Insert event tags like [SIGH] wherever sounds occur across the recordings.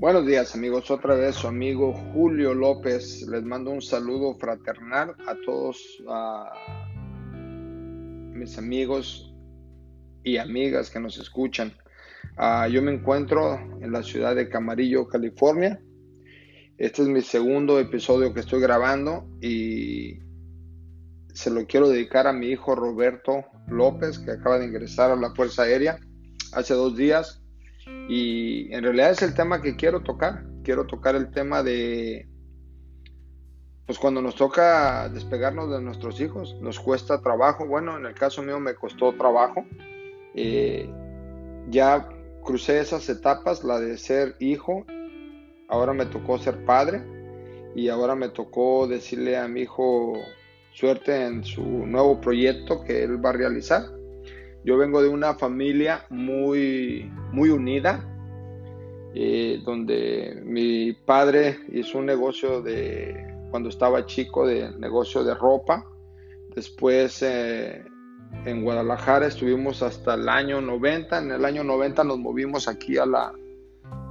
Buenos días amigos, otra vez su amigo Julio López. Les mando un saludo fraternal a todos mis amigos y amigas que nos escuchan. Ah, yo me encuentro en la ciudad de Camarillo, California. Este es mi segundo episodio que estoy grabando y se lo quiero dedicar a mi hijo Roberto López, que acaba de ingresar a la Fuerza Aérea hace dos días y en realidad es el tema que quiero tocar. Quiero tocar el tema de, pues cuando nos toca despegarnos de nuestros hijos, nos cuesta trabajo. Bueno, en el caso mío me costó trabajo. Eh, ya crucé esas etapas, la de ser hijo, ahora me tocó ser padre y ahora me tocó decirle a mi hijo suerte en su nuevo proyecto que él va a realizar. Yo vengo de una familia muy, muy unida, eh, donde mi padre hizo un negocio de, cuando estaba chico, de negocio de ropa. Después eh, en Guadalajara estuvimos hasta el año 90. En el año 90 nos movimos aquí a, la,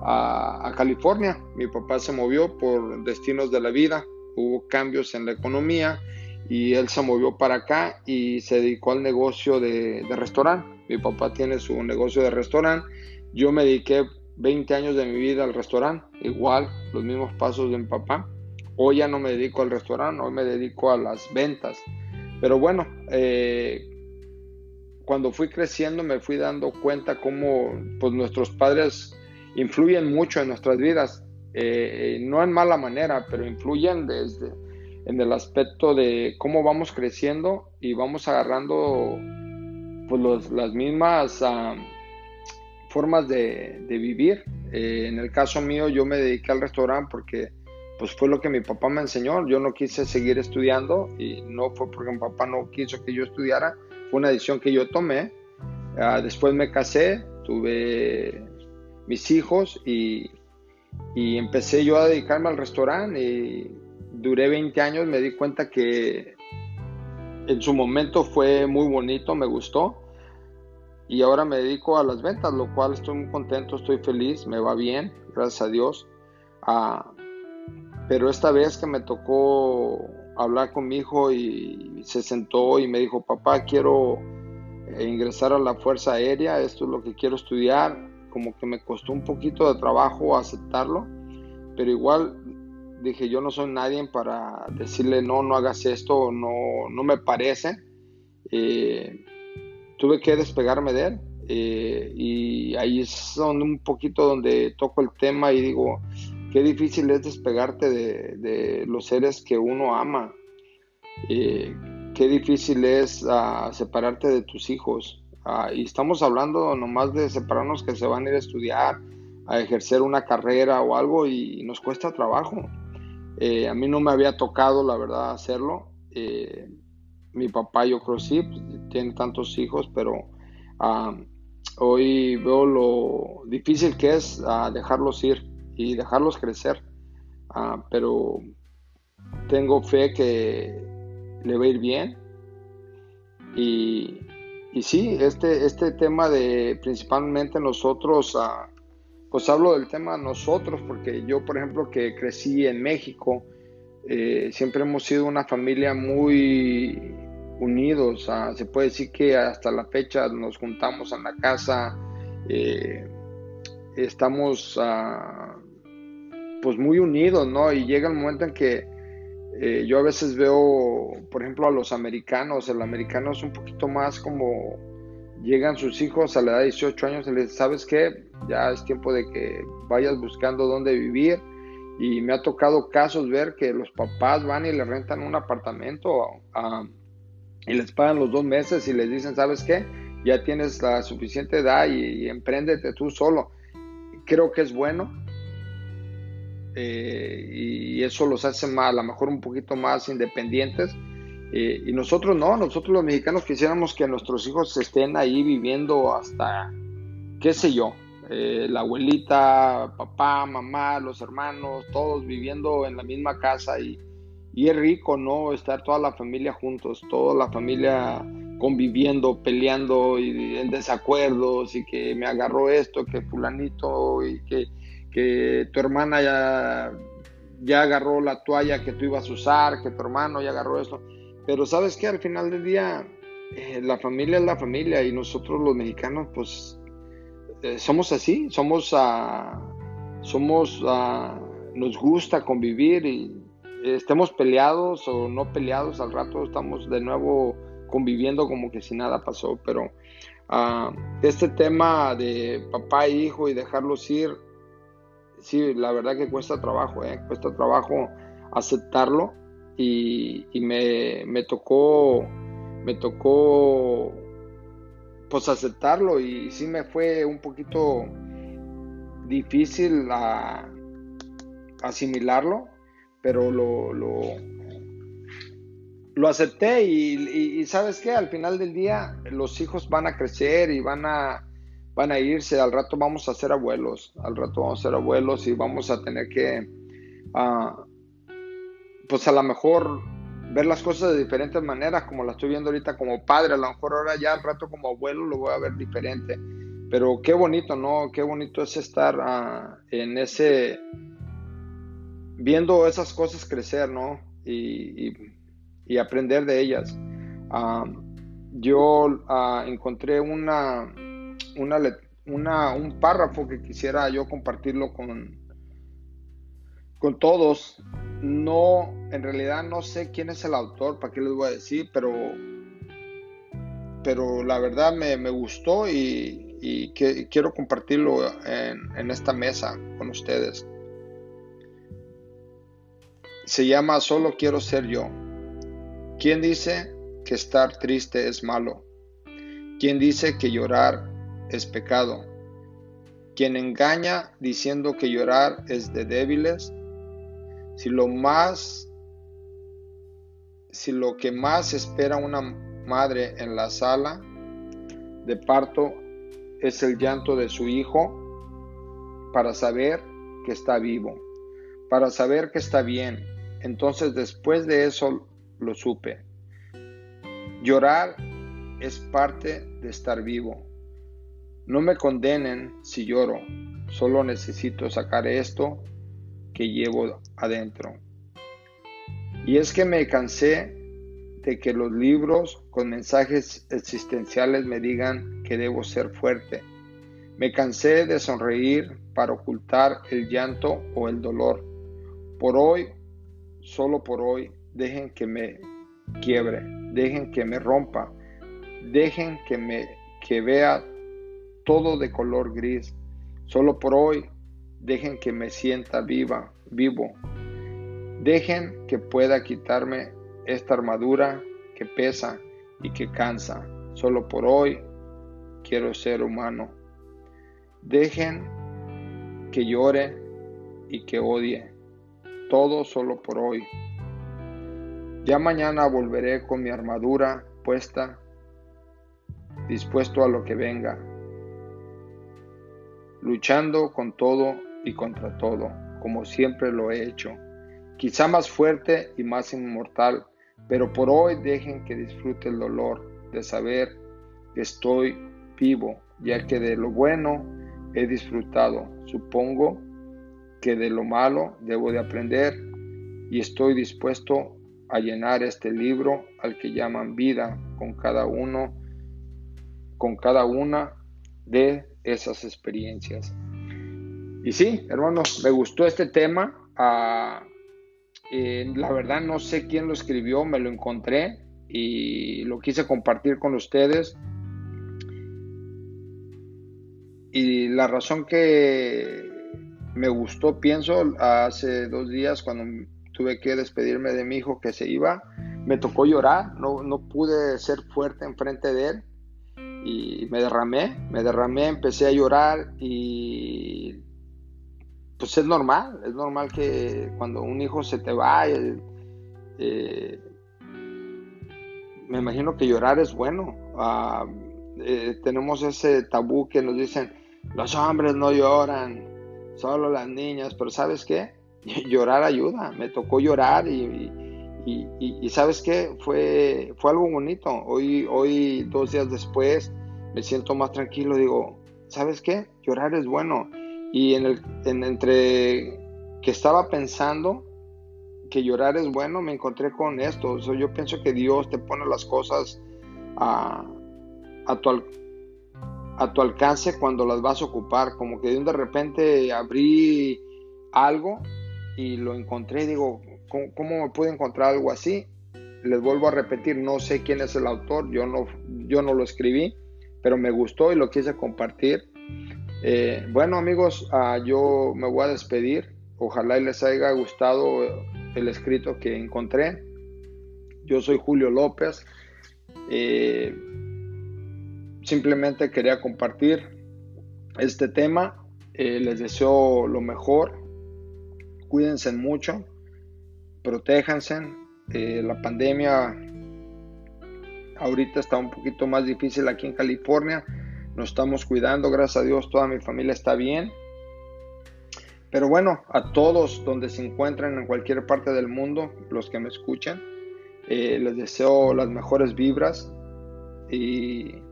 a California. Mi papá se movió por destinos de la vida. Hubo cambios en la economía y él se movió para acá y se dedicó al negocio de, restaurante. Mi papá tiene su negocio de restaurante. Yo me dediqué 20 años de mi vida al restaurante, igual, los mismos pasos de mi papá. Hoy ya no me dedico al restaurante, hoy me dedico a las ventas. Pero bueno, eh, cuando fui creciendo me fui dando cuenta cómo pues, nuestros padres influyen mucho en nuestras vidas. Eh, no en mala manera, pero influyen desde en el aspecto de cómo vamos creciendo y vamos agarrando pues las mismas formas de, vivir. Eh, en el caso mío yo me dediqué al restaurante porque pues fue lo que mi papá me enseñó. Yo no quise seguir estudiando y no fue porque mi papá no quiso que yo estudiara, fue una decisión que yo tomé. Ah, después me casé, tuve mis hijos y, y empecé yo a dedicarme al restaurante duré 20 años, me di cuenta que en su momento fue muy bonito, me gustó. Y ahora me dedico a las ventas, lo cual estoy muy contento, estoy feliz, me va bien, gracias a Dios. Ah, pero esta vez que me tocó hablar con mi hijo y se sentó y me dijo, papá, quiero ingresar a la Fuerza Aérea, esto es lo que quiero estudiar, como que me costó un poquito de trabajo aceptarlo, pero igual dije, yo no soy nadie para decirle, no, no hagas esto, no, no me parece. Eh, tuve que despegarme de él. Eh, y ahí es donde un poquito donde toco el tema y digo, qué difícil es despegarte de, los seres que uno ama. Eh, qué difícil es ah, separarte de tus hijos. Ah, y estamos hablando nomás de separarnos que se van a ir a estudiar, a ejercer una carrera o algo y nos cuesta trabajo. Eh, a mí no me había tocado, la verdad, hacerlo. Eh, mi papá, yo creo sí, pues, tiene tantos hijos, pero hoy veo lo difícil que es ah, dejarlos ir y dejarlos crecer. Ah, pero tengo fe que le va a ir bien. Y, y sí, este, este tema de principalmente nosotros uh, pues hablo del tema nosotros, porque yo, por ejemplo, que crecí en México, eh, siempre hemos sido una familia muy unidos. se puede decir que hasta la fecha nos juntamos en la casa, eh, estamos ah, pues muy unidos, ¿no? Y llega el momento en que eh, yo a veces veo, por ejemplo, a los americanos, el americano es un poquito más como llegan sus hijos a la edad de 18 años y les ¿sabes qué? Ya es tiempo de que vayas buscando dónde vivir. Y me ha tocado casos ver que los papás van y le rentan un apartamento y les pagan los dos meses y les dicen, ¿sabes qué? Ya tienes la suficiente edad y, y empréndete tú solo. Creo que es bueno. Eh, y eso los hace más, a lo mejor un poquito más independientes eh, y nosotros no, nosotros los mexicanos quisiéramos que nuestros hijos estén ahí viviendo hasta, qué sé yo, eh, la abuelita, papá, mamá, los hermanos, todos viviendo en la misma casa y, y es rico, ¿no? Estar toda la familia juntos, toda la familia conviviendo, peleando y en desacuerdos y que me agarró esto, que fulanito y que, que tu hermana ya, ya agarró la toalla que tú ibas a usar, que tu hermano ya agarró esto. Pero sabes que al final del día eh, la familia es la familia y nosotros los mexicanos pues eh, somos así, somos, uh, somos, uh, nos gusta convivir y estemos peleados o no peleados, al rato estamos de nuevo conviviendo como que si nada pasó, pero uh, este tema de papá e hijo y dejarlos ir, sí, la verdad que cuesta trabajo, ¿eh? cuesta trabajo aceptarlo y, me, me tocó me tocó pues aceptarlo. Y sí me fue un poquito difícil asimilarlo, pero lo, lo, acepté. Y, sabes que al final del día los hijos van a crecer y van a, van a irse, al rato vamos a ser abuelos, al rato vamos a ser abuelos y vamos a tener que, ah, pues a lo mejor ver las cosas de diferentes maneras, como la estoy viendo ahorita como padre, a lo mejor ahora ya al rato como abuelo lo voy a ver diferente. Pero qué bonito, ¿no? Qué bonito es estar ah, en ese, viendo esas cosas crecer, ¿no? Y, aprender de ellas. Ah, yo ah, encontré una, una, una, un párrafo que quisiera yo compartirlo con, con todos. No, en realidad no sé quién es el autor, para qué les voy a decir, pero, pero la verdad me, gustó y, quiero compartirlo en, en esta mesa con ustedes. Se llama Solo quiero ser yo. ¿Quién dice que estar triste es malo? ¿Quién dice que llorar es pecado? ¿Quién engaña diciendo que llorar es de débiles? Si lo más, si lo que más espera una madre en la sala de parto es el llanto de su hijo para saber que está vivo, para saber que está bien. Entonces después de eso lo supe. Llorar es parte de estar vivo. No me condenen si lloro, solo necesito sacar esto que llevo adentro. Y es que me cansé de que los libros con mensajes existenciales me digan que debo ser fuerte. Me cansé de sonreír para ocultar el llanto o el dolor. Por hoy, solo por hoy, dejen que me quiebre, dejen que me rompa, dejen que me que vea todo de color gris. Solo por hoy Dejen que me sienta viva, vivo. Dejen que pueda quitarme esta armadura que pesa y que cansa. Solo por hoy quiero ser humano. Dejen que llore y que odie. Todo solo por hoy. Ya mañana volveré con mi armadura puesta, dispuesto a lo que venga, luchando con todo y contra todo, como siempre lo he hecho. Quizá más fuerte y más inmortal, pero por hoy dejen que disfrute el dolor de saber que estoy vivo, ya que de lo bueno he disfrutado. Supongo que de lo malo debo de aprender y estoy dispuesto a llenar este libro al que llaman vida con cada uno, con cada una de esas experiencias. Y sí, hermanos, me gustó este tema. Ah, eh, la verdad no sé quién lo escribió, me lo encontré y lo quise compartir con ustedes. Y la razón que me gustó, pienso, hace dos días cuando tuve que despedirme de mi hijo que se iba, me tocó llorar, no, no pude ser fuerte enfrente de él y me derramé, me derramé, empecé a llorar y pues es normal, es normal que cuando un hijo se te va, eh, me imagino que llorar es bueno. Ah, eh, tenemos ese tabú que nos dicen, los hombres no lloran, solo las niñas, pero ¿sabes qué? [LAUGHS] llorar ayuda, me tocó llorar y, ¿sabes qué? Fue, fue algo bonito. Hoy, hoy, dos días después, me siento más tranquilo, digo, ¿sabes qué? Llorar es bueno Y en el, entre que estaba pensando que llorar es bueno, me encontré con esto. yo pienso que Dios te pone las cosas a, a, tu, a tu alcance cuando las vas a ocupar. Como que de repente abrí algo y lo encontré digo, ¿cómo, me puedo encontrar algo así? Les vuelvo a repetir, no sé quién es el autor, yo no, yo no lo escribí, pero me gustó y lo quise compartir. Eh, bueno amigos, ah, yo me voy a despedir. Ojalá les haya gustado el escrito que encontré. Yo soy Julio López. Eh, simplemente quería compartir este tema. Eh, les deseo lo mejor. Cuídense mucho. Protéjanse. La pandemia ahorita está un poquito más difícil aquí en California. Nos estamos cuidando. Gracias a Dios toda mi familia está bien. Pero bueno, a todos donde se encuentren en cualquier parte del mundo, los que me escuchan, eh, les deseo las mejores vibras y,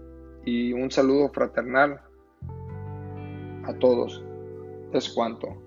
y un saludo fraternal a todos. Es cuanto.